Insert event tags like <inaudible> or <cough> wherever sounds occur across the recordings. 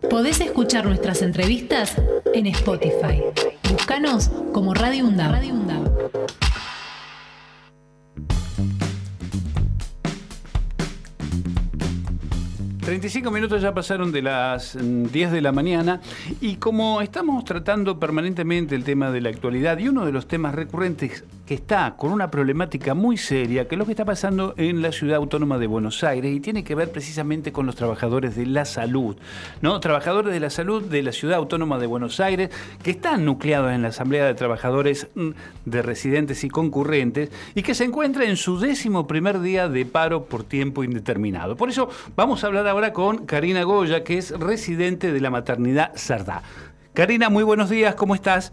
Podés escuchar nuestras entrevistas en Spotify. Búscanos como Radio UNDAV. Radio UNDAV. 35 minutos ya pasaron de las 10 mm, de la mañana y como estamos tratando permanentemente el tema de la actualidad y uno de los temas recurrentes que está con una problemática muy seria, que es lo que está pasando en la ciudad autónoma de Buenos Aires y tiene que ver precisamente con los trabajadores de la salud, ¿no? Trabajadores de la salud de la ciudad autónoma de Buenos Aires que están nucleados en la Asamblea de Trabajadores mm, de Residentes y Concurrentes y que se encuentra en su décimo primer día de paro por tiempo indeterminado. Por eso vamos a hablar ahora con Karina Goya, que es residente de la maternidad Sardá. Karina, muy buenos días, ¿cómo estás?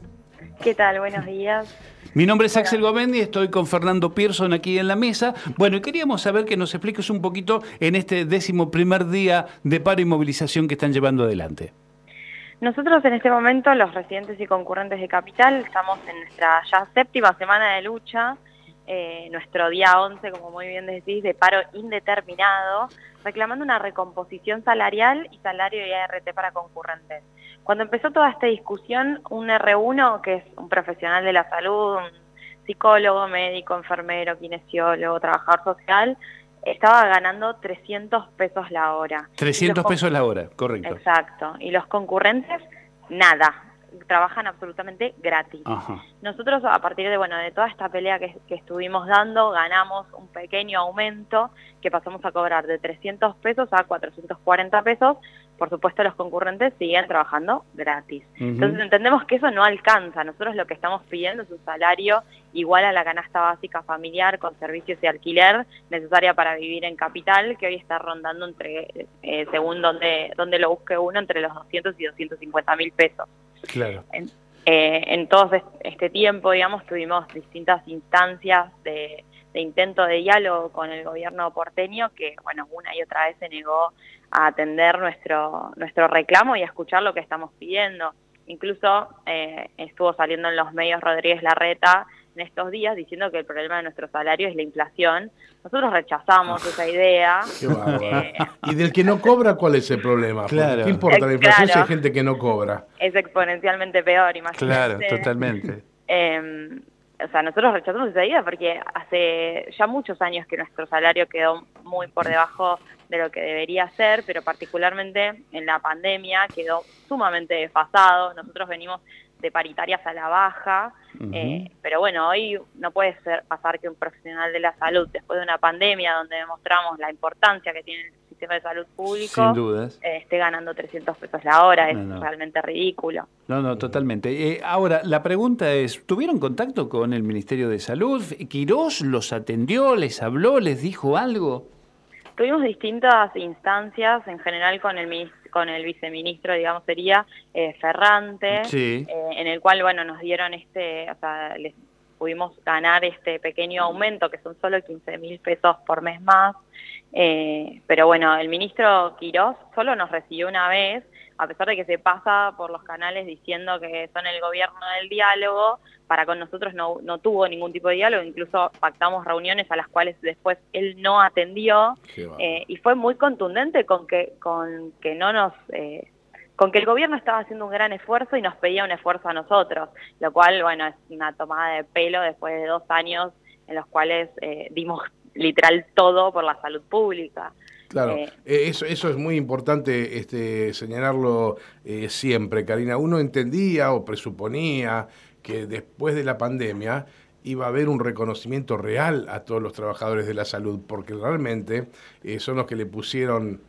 ¿Qué tal? Buenos días. Mi nombre es Axel Govendi, estoy con Fernando Pearson aquí en la mesa. Bueno, y queríamos saber que nos expliques un poquito en este décimo primer día de paro y movilización que están llevando adelante. Nosotros en este momento, los residentes y concurrentes de Capital, estamos en nuestra ya séptima semana de lucha, eh, nuestro día 11, como muy bien decís, de paro indeterminado, reclamando una recomposición salarial y salario y ART para concurrentes. Cuando empezó toda esta discusión, un R1, que es un profesional de la salud, un psicólogo, médico, enfermero, kinesiólogo, trabajador social, estaba ganando 300 pesos la hora. 300 pesos la hora, correcto. Exacto. Y los concurrentes, nada, trabajan absolutamente gratis. Nosotros a partir de bueno de toda esta pelea que, estuvimos dando ganamos un pequeño aumento que pasamos a cobrar de 300 pesos a 440 pesos. Por supuesto los concurrentes siguen trabajando gratis. Entonces entendemos que eso no alcanza. Nosotros lo que estamos pidiendo es un salario igual a la canasta básica familiar con servicios y alquiler necesaria para vivir en capital, que hoy está rondando entre, eh, según donde, donde lo busque uno, entre los 200 y 250 mil pesos. Claro. En, eh, todo este tiempo, digamos, tuvimos distintas instancias de, intento de diálogo con el gobierno porteño que, bueno, una y otra vez se negó a atender nuestro, nuestro reclamo y a escuchar lo que estamos pidiendo. Incluso eh, estuvo saliendo en los medios Rodríguez Larreta en estos días diciendo que el problema de nuestro salario es la inflación. Nosotros rechazamos esa idea. Eh, ¿Y del que no cobra cuál es el problema? ¿Qué importa la inflación si hay gente que no cobra? Es exponencialmente peor, imagínate. Claro, totalmente. Em, o sea, nosotros rechazamos esa idea porque hace ya muchos años que nuestro salario quedó muy por debajo de lo que debería ser, pero particularmente en la pandemia quedó sumamente desfasado. Nosotros venimos de paritarias a la baja, eh, pero bueno, hoy no puede ser pasar que un profesional de la salud, después de una pandemia donde demostramos la importancia que tiene el sistema de salud público, eh, esté ganando 300 pesos la hora, es realmente ridículo. No, no, totalmente. Eh, ahora, la pregunta es, ¿tuvieron contacto con el Ministerio de Salud? ¿Quirós los atendió, les habló, les dijo algo? Tuvimos distintas instancias, en general con el con el viceministro, digamos, sería eh, Ferrante, eh, en el cual, bueno, nos dieron este, o sea, les pudimos ganar este pequeño aumento, que son solo 15 mil pesos por mes más, eh, pero bueno, el ministro Quirós solo nos recibió una vez, a pesar de que se pasa por los canales diciendo que son el gobierno del diálogo, para con nosotros no, no tuvo ningún tipo de diálogo, incluso pactamos reuniones a las cuales después él no atendió. Eh, y fue muy contundente con que, con que no nos... Eh, con que el gobierno estaba haciendo un gran esfuerzo y nos pedía un esfuerzo a nosotros, lo cual, bueno, es una tomada de pelo después de dos años en los cuales eh, dimos literal todo por la salud pública. Claro, eh, eh, eso, eso es muy importante este, señalarlo eh, siempre, Karina. Uno entendía o presuponía que después de la pandemia iba a haber un reconocimiento real a todos los trabajadores de la salud, porque realmente son los que le pusieron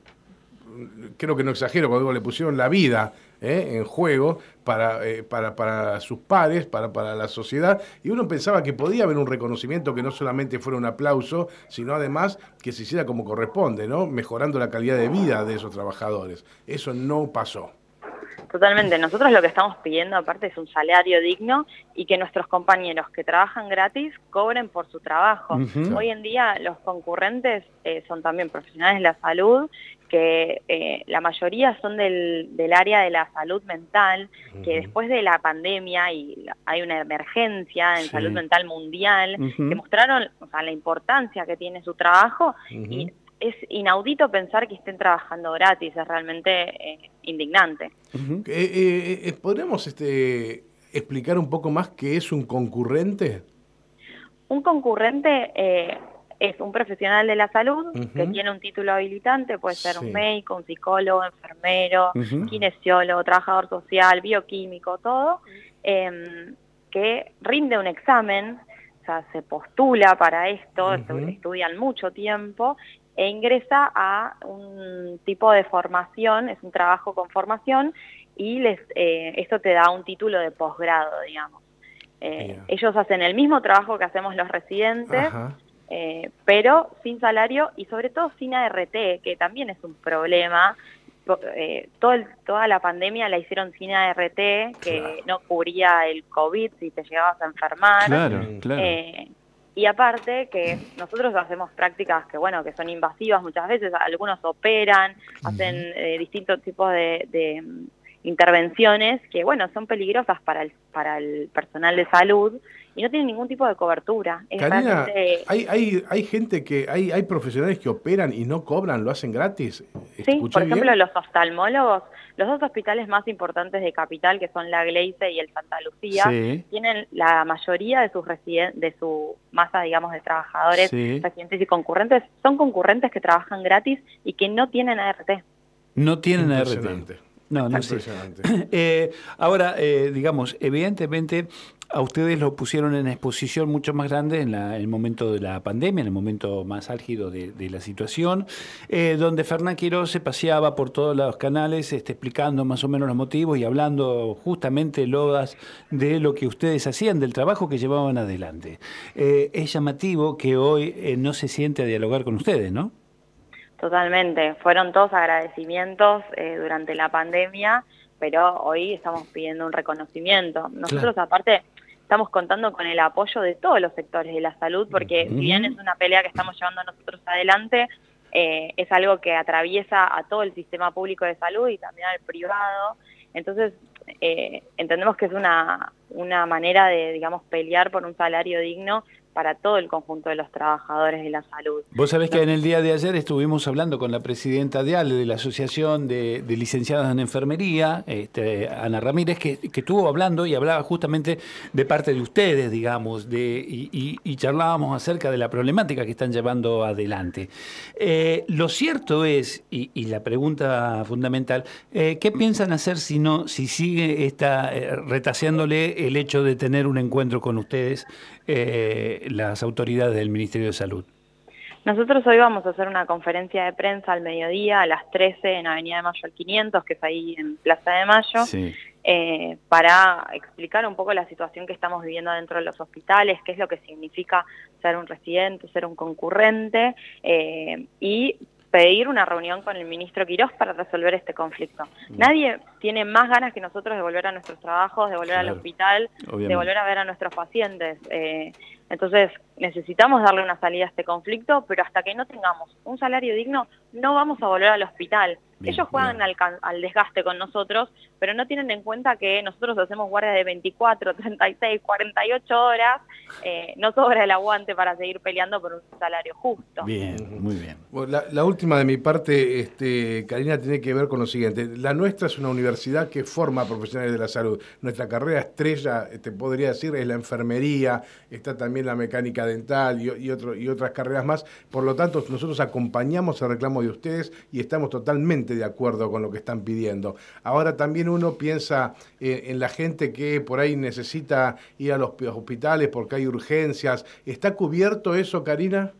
creo que no exagero cuando digo le pusieron la vida ¿eh? en juego para, eh, para, para, sus pares, para, para la sociedad, y uno pensaba que podía haber un reconocimiento que no solamente fuera un aplauso, sino además que se hiciera como corresponde, ¿no? mejorando la calidad de vida de esos trabajadores. Eso no pasó. Totalmente. Nosotros lo que estamos pidiendo aparte es un salario digno y que nuestros compañeros que trabajan gratis cobren por su trabajo. Hoy en día los concurrentes eh, son también profesionales de la salud que eh, la mayoría son del, área de la salud mental, que después de la pandemia y hay una emergencia en salud mental mundial, demostraron la importancia que tiene su trabajo y es inaudito pensar que estén trabajando gratis, es realmente eh, indignante. ¿Podríamos este, explicar un poco más qué es un concurrente? Un concurrente es un profesional de la salud que tiene un título habilitante, puede ser un médico, un psicólogo, enfermero, kinesiólogo, trabajador social, bioquímico, todo, em, que rinde un examen, o sea, se postula para esto, estudian mucho tiempo e ingresa a un tipo de formación, es un trabajo con formación y les, eh, esto te da un título de posgrado, digamos. Eh, ellos hacen el mismo trabajo que hacemos los residentes, eh, pero sin salario y sobre todo sin ART, que también es un problema. Eh, toda la pandemia la hicieron sin ART, que no cubría el COVID si te llegabas a enfermar. Claro, claro. Eh, y aparte que nosotros hacemos prácticas que bueno que son invasivas muchas veces, algunos operan, hacen distintos tipos de, mm, intervenciones que bueno son peligrosas para el, para el personal de salud y no tienen ningún tipo de cobertura. hay, hay, hay gente que, hay, hay profesionales que operan y no cobran, lo hacen gratis. Sí, por ejemplo, los oftalmólogos, los dos hospitales más importantes de Capital, que son la Gleice y el Santa Lucía, tienen la mayoría de sus de su masa, digamos, de trabajadores, residentes y concurrentes, son concurrentes que trabajan gratis y que no tienen ART. No tienen ART. No, no sé. <coughs> Eh, ahora, eh, digamos, evidentemente a ustedes lo pusieron en exposición mucho más grande en, el momento de la pandemia, en el momento más álgido de, la situación, eh, donde Fernán Quiroz se paseaba por todos los canales este, explicando más o menos los motivos y hablando justamente lodas de lo que ustedes hacían, del trabajo que llevaban adelante. Eh, es llamativo que hoy eh, no se siente a dialogar con ustedes, ¿no? Totalmente, fueron todos agradecimientos durante la pandemia, pero hoy estamos pidiendo un reconocimiento. Nosotros aparte estamos contando con el apoyo de todos los sectores de la salud, porque si bien es una pelea que estamos llevando nosotros adelante, eh, es algo que atraviesa a todo el sistema público de salud y también al privado. Entonces, eh, entendemos que es una, una manera de, digamos, pelear por un salario digno para todo el conjunto de los trabajadores de la salud. Vos sabés que en el día de ayer estuvimos hablando con la presidenta de ALE, de la Asociación de, Licenciadas en Enfermería, este, Ana Ramírez, que, estuvo hablando y hablaba justamente de parte de ustedes, digamos, de, y, charlábamos acerca de la problemática que están llevando adelante. Eh, lo cierto es, y, la pregunta fundamental, eh, ¿qué piensan hacer si no, si sigue esta, eh, retaseándole el hecho de tener un encuentro con ustedes? eh, las autoridades del Ministerio de Salud? Nosotros hoy vamos a hacer una conferencia de prensa al mediodía a las 13 en Avenida de Mayo al 500, que es ahí en Plaza de Mayo, eh, para explicar un poco la situación que estamos viviendo dentro de los hospitales, qué es lo que significa ser un residente, ser un concurrente, eh, y pedir una reunión con el ministro Quirós para resolver este conflicto. Nadie tiene más ganas que nosotros de volver a nuestros trabajos, de volver al hospital, de volver a ver a nuestros pacientes. Eh, entonces, necesitamos darle una salida a este conflicto, pero hasta que no tengamos un salario digno, no vamos a volver al hospital. Ellos juegan al, al, desgaste con nosotros, pero no tienen en cuenta que nosotros hacemos guardias de 24, 36, 48 horas, eh, no sobra el aguante para seguir peleando por un salario justo. Bien, muy bien. la, última de mi parte, este, Karina, tiene que ver con lo siguiente. La nuestra es una universidad que forma profesionales de la salud. Nuestra carrera estrella, te podría decir, es la enfermería, está también la mecánica dental y, y, y otras carreras más. Por lo tanto, nosotros acompañamos el reclamo de ustedes y estamos totalmente de acuerdo con lo que están pidiendo. Ahora también uno piensa eh, en la gente que por ahí necesita ir a los hospitales porque hay urgencias. ¿Está cubierto eso, Karina?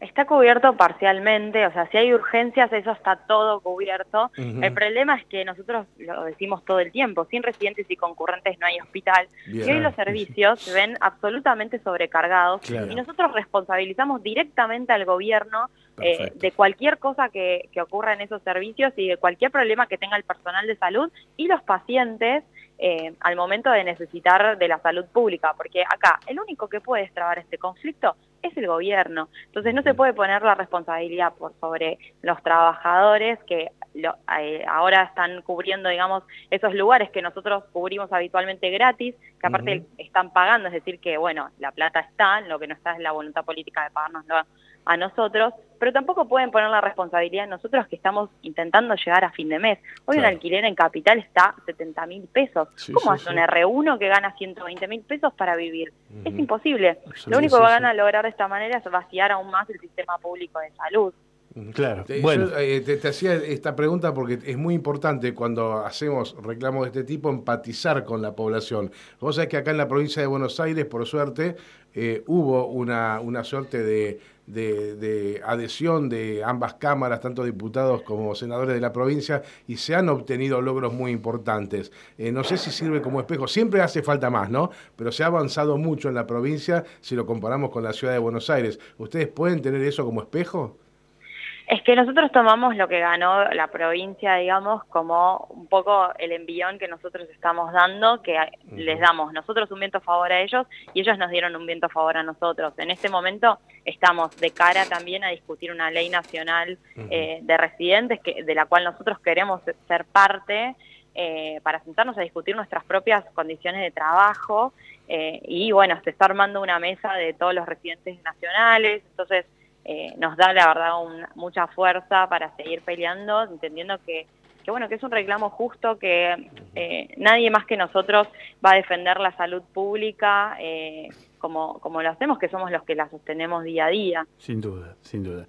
Está cubierto parcialmente, o sea, si hay urgencias, eso está todo cubierto. El problema es que nosotros lo decimos todo el tiempo, sin residentes y concurrentes no hay hospital. Y hoy los servicios se <laughs> ven absolutamente sobrecargados y nosotros responsabilizamos directamente al gobierno eh, de cualquier cosa que, que ocurra en esos servicios y de cualquier problema que tenga el personal de salud y los pacientes eh, al momento de necesitar de la salud pública, porque acá el único que puede extrabar este conflicto es el gobierno. Entonces no se puede poner la responsabilidad por sobre los trabajadores que eh, ahora están cubriendo, digamos, esos lugares que nosotros cubrimos habitualmente gratis, que aparte están pagando, es decir, que, bueno, la plata está, lo que no está es la voluntad política de pagarnos a nosotros, pero tampoco pueden poner la responsabilidad en nosotros que estamos intentando llegar a fin de mes. Hoy un alquiler en capital está 70 mil pesos. ¿Cómo hace un R1 que gana 120 mil pesos para vivir? Es imposible. Lo único que van a lograr de esta manera es vaciar aún más el sistema público de salud. Claro. bueno. Eh, te, hacía esta pregunta porque es muy importante cuando hacemos reclamos de este tipo empatizar con la población. Vos sabés que acá en la provincia de Buenos Aires, por suerte, eh, hubo una, una suerte de, de, adhesión de ambas cámaras, tanto diputados como senadores de la provincia, y se han obtenido logros muy importantes. Eh, no sé si sirve como espejo, siempre hace falta más, ¿no? Pero se ha avanzado mucho en la provincia si lo comparamos con la ciudad de Buenos Aires. ¿Ustedes pueden tener eso como espejo? Es que nosotros tomamos lo que ganó la provincia, digamos, como un poco el envión que nosotros estamos dando, que les damos nosotros un viento a favor a ellos y ellos nos dieron un viento a favor a nosotros. En este momento estamos de cara también a discutir una ley nacional eh, de residentes que, de la cual nosotros queremos ser parte eh, para sentarnos a discutir nuestras propias condiciones de trabajo eh, y bueno, se está armando una mesa de todos los residentes nacionales, entonces eh, nos da la verdad mucha fuerza para seguir peleando, entendiendo que, bueno, que es un reclamo justo, que eh, nadie más que nosotros va a defender la salud pública eh, como, como lo hacemos, que somos los que la sostenemos día a día. Sin duda, sin duda.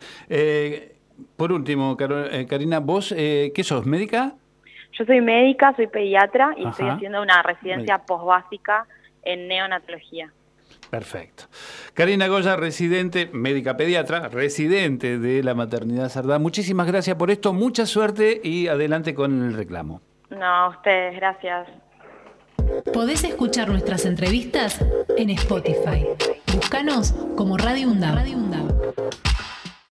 por último, Karina, ¿vos qué sos? ¿Médica? Yo soy médica, soy pediatra y estoy haciendo una residencia posbásica en neonatología. Perfecto. Karina Goya, residente, médica pediatra, residente de la maternidad Sardá. Muchísimas gracias por esto, mucha suerte y adelante con el reclamo. No, a ustedes, gracias. Podés escuchar nuestras entrevistas en Spotify. Búscanos como Radio UNDAV.